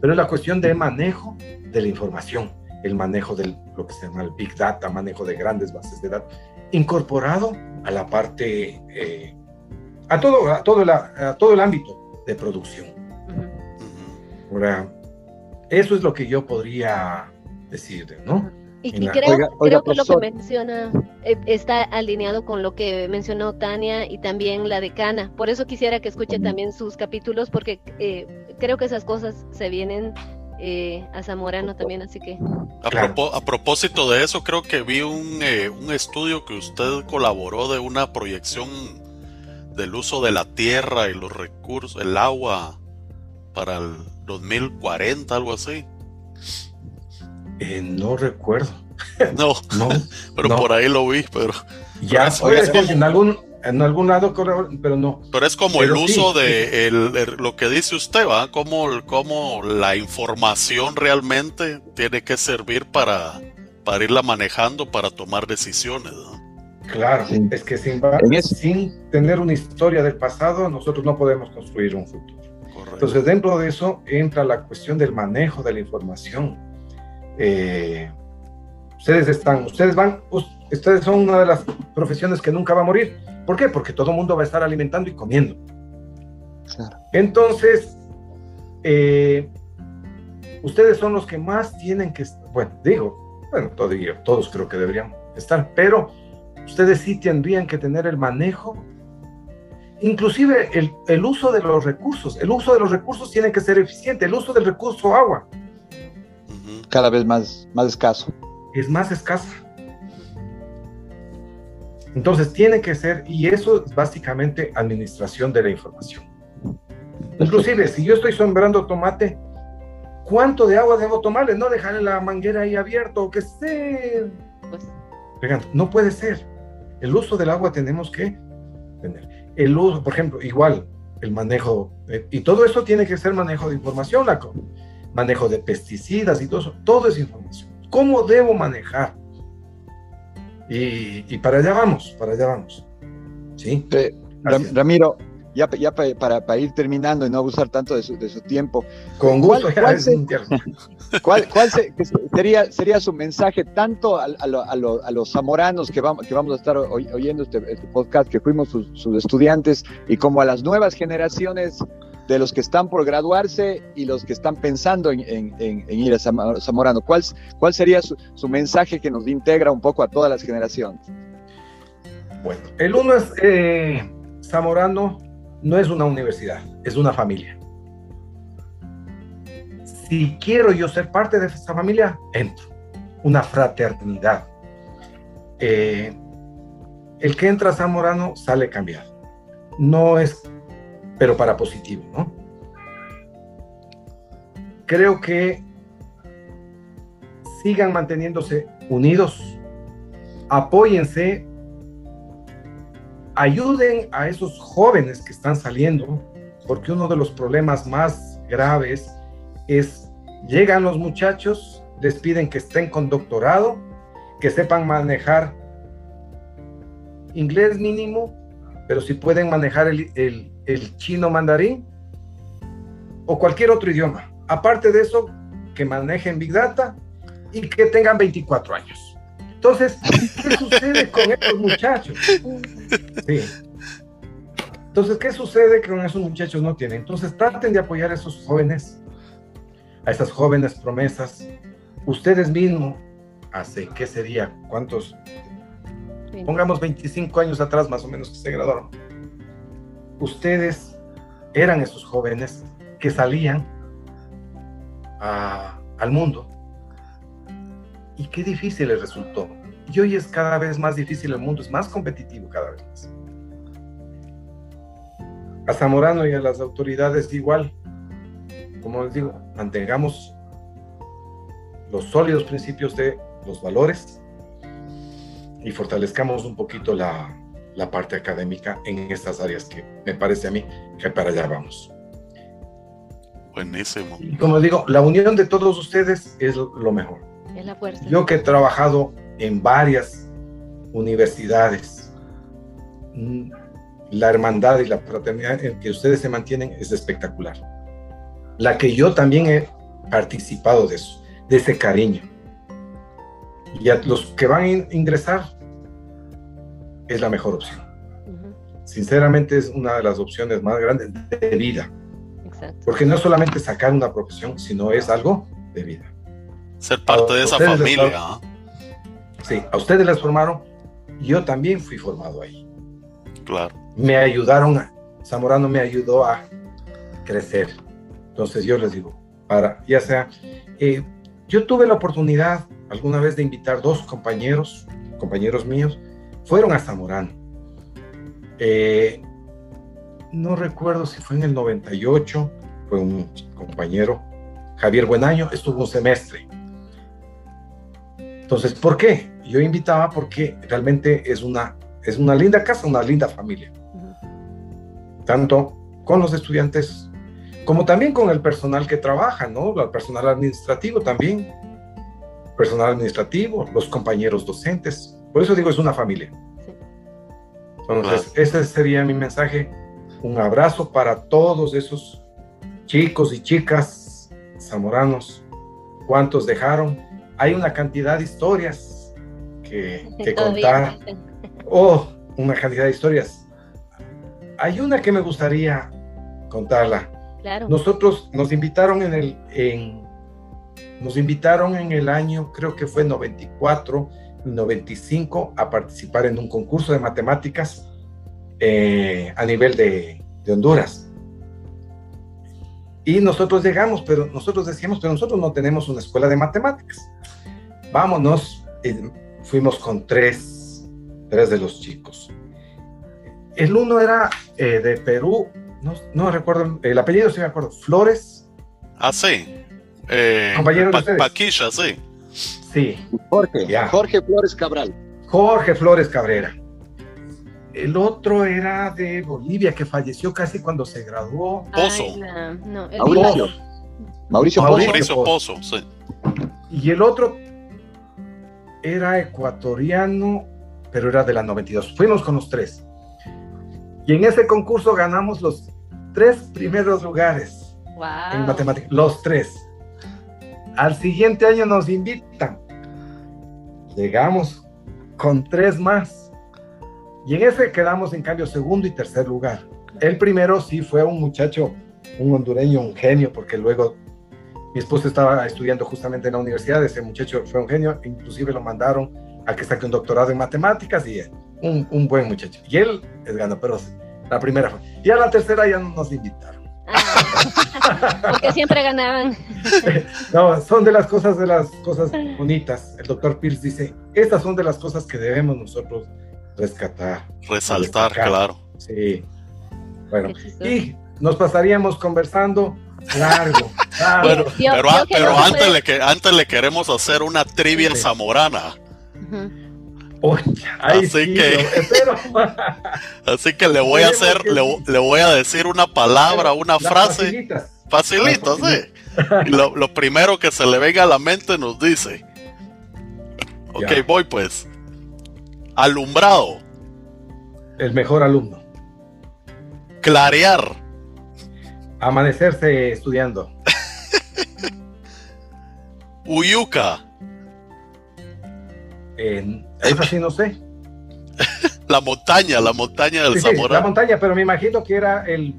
Pero es la cuestión de manejo de la información el manejo de lo que se llama el Big Data, manejo de grandes bases de datos, incorporado a la parte, eh, a, todo, a, todo a todo el ámbito de producción. Ahora, eso es lo que yo podría decir, ¿no? Y, creo, creo que lo que menciona eh, está alineado con lo que mencionó Tania y también la decana. Por eso quisiera que escuche también sus capítulos, porque eh, creo que esas cosas se vienen eh, a Zamorano también, así que... A, propósito de eso, creo que vi un, un estudio que usted colaboró de una proyección del uso de la tierra y los recursos, el agua para el 2040, algo así. Eh, no recuerdo. No, no pero por ahí lo vi, pero... Ya, en, algún, en algún lado, pero no. Pero es como el uso de lo que dice usted, ¿va? Como, como la información realmente tiene que servir para, para irla manejando, para tomar decisiones. Claro, es que sin, sin tener una historia del pasado, nosotros no podemos construir un futuro. Entonces, dentro de eso entra la cuestión del manejo de la información. Eh, ustedes están, ustedes van, ustedes son una de las profesiones que nunca va a morir. ¿Por qué? Porque todo el mundo va a estar alimentando y comiendo. Entonces, eh, ustedes son los que más tienen que, bueno, digo, bueno, todos creo que deberían estar, pero ustedes sí tendrían que tener el manejo inclusive el, uso de los recursos. El uso de los recursos tiene que ser eficiente. El uso del recurso agua. Cada vez más, más escaso. Es más escasa. Entonces tiene que ser, y eso es básicamente administración de la información. Inclusive, si yo estoy sembrando tomate, ¿cuánto de agua debo tomarle? No dejarle la manguera ahí abierta o que esté... Pues. no puede ser. El uso del agua tenemos que tener el uso, por ejemplo, igual el manejo, eh, y todo eso tiene que ser manejo de información, la, manejo de pesticidas y todo eso, todo es información. ¿Cómo debo manejar? Y, para allá vamos, para allá vamos. ¿Sí? Ramiro, ya, ya para, para, ir terminando y no abusar tanto de su, de su tiempo. Con gusto, ¿cuál, cuál, sería, sería su mensaje tanto a, a, los zamoranos que vamos, que vamos a estar oyendo este, este, podcast, que fuimos sus, estudiantes, y como a las nuevas generaciones de los que están por graduarse y los que están pensando en, en, ir a Zamorano? ¿Cuál, cuál sería su, su, mensaje que nos integra un poco a todas las generaciones? Bueno, el uno es eh, Zamorano no es una universidad, es una familia. Si quiero yo ser parte de esa familia, entro. Una fraternidad. Eh, el que entra a Zamorano sale cambiado. No es, pero para positivo, ¿no? Creo que sigan manteniéndose unidos, apóyense ayuden a esos jóvenes que están saliendo, porque uno de los problemas más graves es, llegan los muchachos, les piden que estén con doctorado, que sepan manejar inglés mínimo, pero si pueden manejar el, el chino mandarín o cualquier otro idioma. Aparte de eso, que manejen Big Data y que tengan 24 años. Entonces, ¿qué sucede con estos muchachos? Sí. Entonces, ¿qué sucede con esos muchachos no tienen? Entonces, traten de apoyar a esos jóvenes, a esas jóvenes promesas. Ustedes mismos, hace, ¿qué sería? ¿Cuántos? Pongamos 25 años atrás más o menos que se graduaron. Ustedes eran esos jóvenes que salían al mundo y qué difícil les resultó. Y hoy es cada vez más difícil, el mundo es más competitivo cada vez más. A Zamorano y a las autoridades igual, como les digo, mantengamos los sólidos principios de los valores y fortalezcamos un poquito la, la parte académica en estas áreas que me parece a mí que para allá vamos. Buenísimo. Y como digo, la unión de todos ustedes es lo mejor. Yo que he trabajado en varias universidades, mm, la hermandad y la fraternidad en que ustedes se mantienen es espectacular. La que yo también he participado de eso, de ese cariño. Y a los que van a ingresar es la mejor opción. Sinceramente es una de las opciones más grandes de vida. Exacto. Porque no es solamente sacar una profesión, sino es algo de vida. Ser parte de esa familia. ¿ah? Sí, a ustedes les formaron, yo también fui formado ahí. Claro. Me ayudaron, a, Zamorano me ayudó a crecer. Entonces yo les digo, para, ya sea, eh, yo tuve la oportunidad alguna vez de invitar dos compañeros, compañeros míos, fueron a Zamorano. Eh, no recuerdo si fue en el 98, fue un compañero, Javier Buenaño, estuvo un semestre. Entonces, ¿por qué? Yo invitaba porque realmente es una, es una linda casa, una linda familia. Tanto con los estudiantes como también con el personal que trabaja, ¿no? El personal administrativo también. Personal administrativo, los compañeros docentes. Por eso digo, es una familia. Sí. Entonces, ese sería mi mensaje. Un abrazo para todos esos chicos y chicas zamoranos. ¿Cuántos dejaron? Hay una cantidad de historias que, contar. Oh, una cantidad de historias. Hay una que me gustaría contarla. Claro. Nosotros nos invitaron en el, en, nos invitaron en el año, creo que fue 94, 95, a participar en un concurso de matemáticas eh, a nivel de, de Honduras. Y nosotros llegamos, pero nosotros decíamos, pero nosotros no tenemos una escuela de matemáticas. Vámonos, eh, fuimos con tres, tres de los chicos. El uno era eh, de Perú, no, no recuerdo, el apellido sí me acuerdo, Flores, Ah, sí. Eh, Compañero de Pa- ustedes. Paquilla, sí. sí, Jorge, Ya. Jorge Flores Cabral. Jorge Flores Cabrera. El otro era de Bolivia, que falleció casi cuando se graduó. Pozo. Ay, la- no, el Mauricio. Mauricio Mauricio. Pozo. Mauricio. Pozo, sí. Y el otro era ecuatoriano, pero era de la 92. Fuimos con los tres. Y en ese concurso ganamos los tres primeros lugares en Wow. matemáticas. Los tres. Al siguiente año nos invitan. Llegamos con tres más. Y en ese quedamos en cambio segundo y tercer lugar. El primero sí fue un muchacho, un hondureño, un genio, porque luego mi esposa estaba estudiando justamente en la universidad, ese muchacho fue un genio, inclusive lo mandaron a que saque un doctorado en matemáticas y un, un buen muchacho. Y él es ganó, pero la primera fue. Y a la tercera ya no nos invitaron. Ah, porque siempre ganaban. No, son de las cosas, de las cosas bonitas. El doctor Pierce dice, estas son de las cosas que debemos nosotros rescatar. Resaltar, Destacar. claro. Sí. Bueno, y nos pasaríamos conversando largo. largo. Bueno, Yo- pero, yo antes, puede- le, que, antes le queremos hacer una trivia Sí. zamorana. Así sí, que-. Así que le voy a hacer, le, le voy a decir una palabra, una Las frase facilitas. facilita, Las sí. Lo, lo primero que se le venga a la mente nos dice. Ok, Ya. voy pues. Alumbrado, El mejor alumno. clarear, Amanecerse estudiando. uyuca, En, eso sí no sé. la montaña, la montaña del Sí, sí, la montaña, pero me imagino que era el,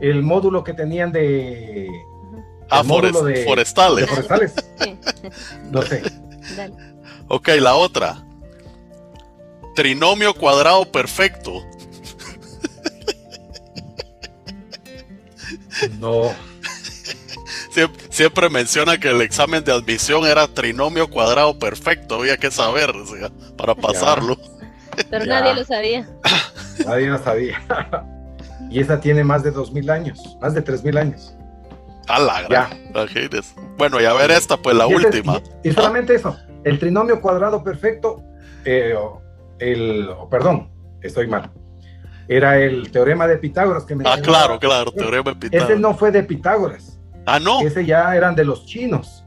el módulo que tenían de, Ah, forest- de- de forestales. forestales. Sí, No sé. dale. Ok, la otra. Trinomio cuadrado perfecto. No. Siempre, siempre menciona que el examen de admisión era trinomio cuadrado perfecto. Había que saber o sea, para pasarlo. Pero Ya. nadie lo sabía. Nadie lo sabía. Y esa tiene más de dos mil años, más de tres mil años. A la Ya. gran. Bueno, y a ver esta, pues la Y última. Y, y solamente eso, el trinomio cuadrado perfecto, eh, el, o perdón, estoy mal. Era el teorema de Pitágoras que me Ah, claro, claro, teorema de Ese Pitágoras. no fue de Pitágoras, Ah, no. ese ya eran de los chinos.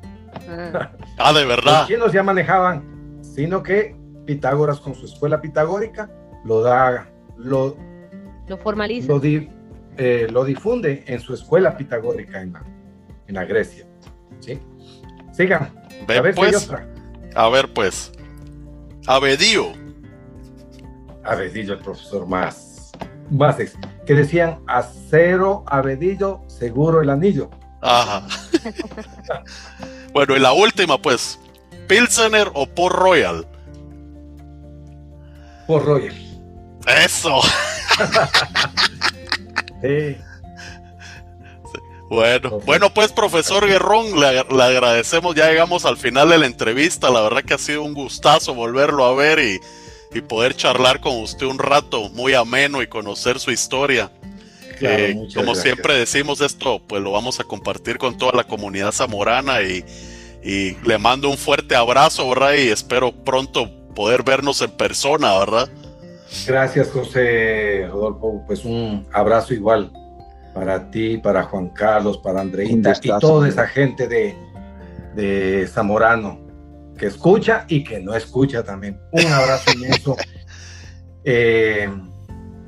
Ah, Ah, de Los verdad. chinos ya manejaban, sino que Pitágoras con su escuela pitagórica lo da, lo, lo formaliza. lo, di- eh, lo difunde en su escuela pitagórica en la, en la Grecia. ¿sí? Sigan, a ver si hay pues. otra. A ver, pues. Abedío. A ver, dice el profesor más. Bases que decían acero, abedillo, seguro el anillo. Ajá. bueno, y la última, pues, Pilsener o Port Royal. Port Royal. Eso. sí. Bueno, bueno, pues profesor Guerrón, le, agradecemos, ya llegamos al final de la entrevista, la verdad que ha sido un gustazo volverlo a ver y, poder charlar con usted un rato muy ameno y conocer su historia. Eh, como siempre decimos esto, pues lo vamos a compartir con toda la comunidad zamorana y, y le mando un fuerte abrazo, ¿verdad? Y espero pronto poder vernos en persona, ¿verdad? Gracias, José Rodolfo, pues un abrazo igual para ti, para Juan Carlos, para Andreita y toda esa gente de, de Zamorano que escucha y que no escucha también. Un abrazo inmenso. Eh,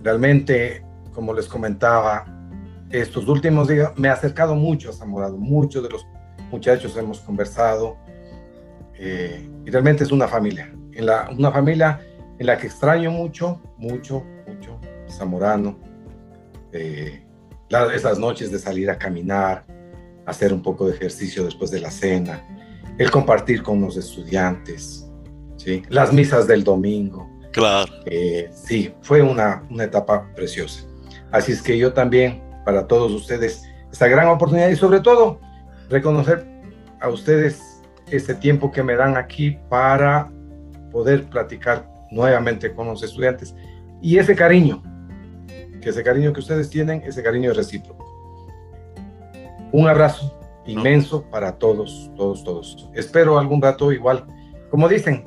realmente, como les comentaba, estos últimos días me he acercado mucho a Zamorano, muchos de los muchachos hemos conversado eh, y realmente es una familia, en la, una familia en la que extraño mucho, mucho, mucho Zamorano. Eh, esas noches de salir a caminar, hacer un poco de ejercicio después de la cena, el compartir con los estudiantes, ¿sí? las misas del domingo. Claro. Eh, sí, fue una, una etapa preciosa. Así es que yo también, para todos ustedes, esta gran oportunidad y sobre todo reconocer a ustedes este tiempo que me dan aquí para poder platicar nuevamente con los estudiantes y ese cariño que ese cariño que ustedes tienen, ese cariño es recíproco. Un abrazo inmenso para todos, todos, todos. Espero algún rato igual, como dicen,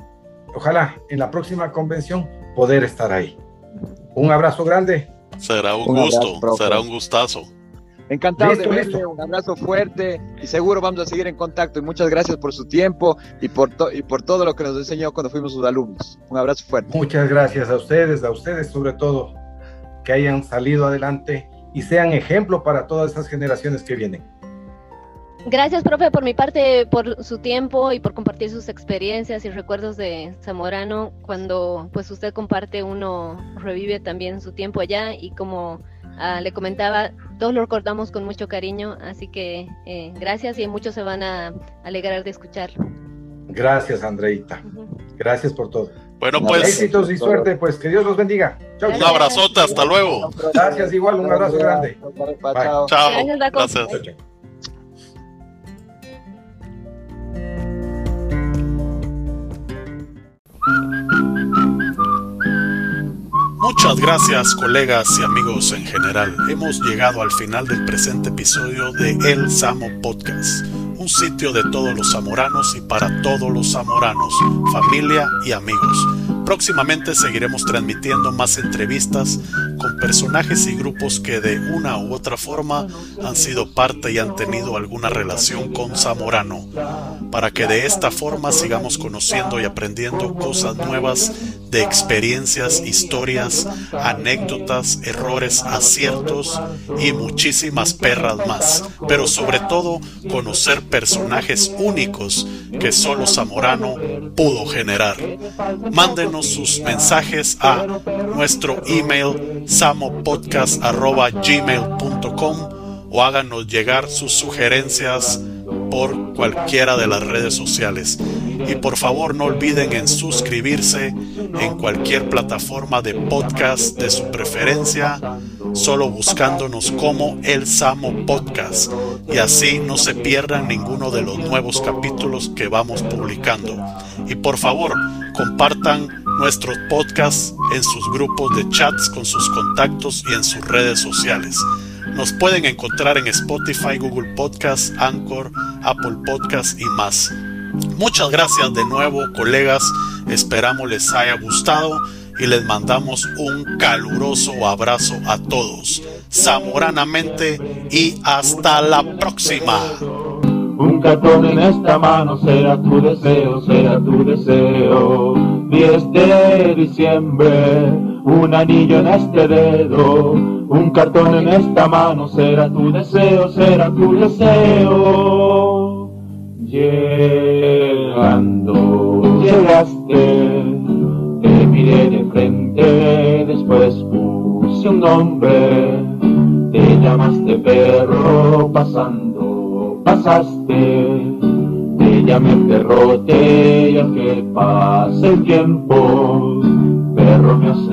ojalá en la próxima convención poder estar ahí. Un abrazo grande. Será un, gusto, será un gustazo. Encantado de verle, un abrazo fuerte y seguro vamos a seguir en contacto y muchas gracias por su tiempo y por, y por todo lo que nos enseñó cuando fuimos sus alumnos. Un abrazo fuerte. Muchas gracias a ustedes, a ustedes sobre todo que hayan salido adelante y sean ejemplo para todas esas generaciones que vienen. Gracias, profe, por mi parte, por su tiempo y por compartir sus experiencias y recuerdos de Zamorano. Cuando pues usted comparte, uno revive también su tiempo allá y como ah, le comentaba, todos lo recordamos con mucho cariño, así que eh, gracias y muchos se van a alegrar de escucharlo. Gracias, Andreita. Gracias por todo. Bueno, pues. Éxitos y suerte, pues que Dios los bendiga. Un abrazote, hasta luego. Gracias, igual, un abrazo grande. Chao. Gracias. Muchas gracias colegas y amigos en general. Hemos llegado al final del presente episodio de El Samo Podcast un sitio de todos los zamoranos y para todos los zamoranos, familia y amigos. Próximamente seguiremos transmitiendo más entrevistas con personajes y grupos que de una u otra forma han sido parte y han tenido alguna relación con Zamorano, para que de esta forma sigamos conociendo y aprendiendo cosas nuevas de experiencias, historias, anécdotas, errores, aciertos y muchísimas perras más, pero sobre todo conocer personajes únicos que solo Zamorano pudo generar. Mándenos sus mensajes a nuestro email samopodcast.gmail.com o háganos llegar sus sugerencias por cualquiera de las redes sociales. Y por favor no olviden en suscribirse en cualquier plataforma de podcast de su preferencia, solo buscándonos como El Samo Podcast. Y así no se pierdan ninguno de los nuevos capítulos que vamos publicando. Y por favor, compartan nuestros podcasts en sus grupos de chats con sus contactos y en sus redes sociales. Nos pueden encontrar en Spotify, Google Podcasts, Anchor, Apple Podcasts y más. Muchas gracias de nuevo, colegas. Esperamos les haya gustado y les mandamos un caluroso abrazo a todos. Zamoranamente y hasta la próxima. Un cartón en esta mano será tu deseo, será tu deseo. 10 de diciembre, un anillo en este dedo. Un cartón en esta mano será tu deseo, será tu deseo. Llegando. Llegaste, te miré de frente, después puse un nombre, te llamaste perro, pasando pasaste, te llamé perrote y aunque pase el tiempo, perro me hace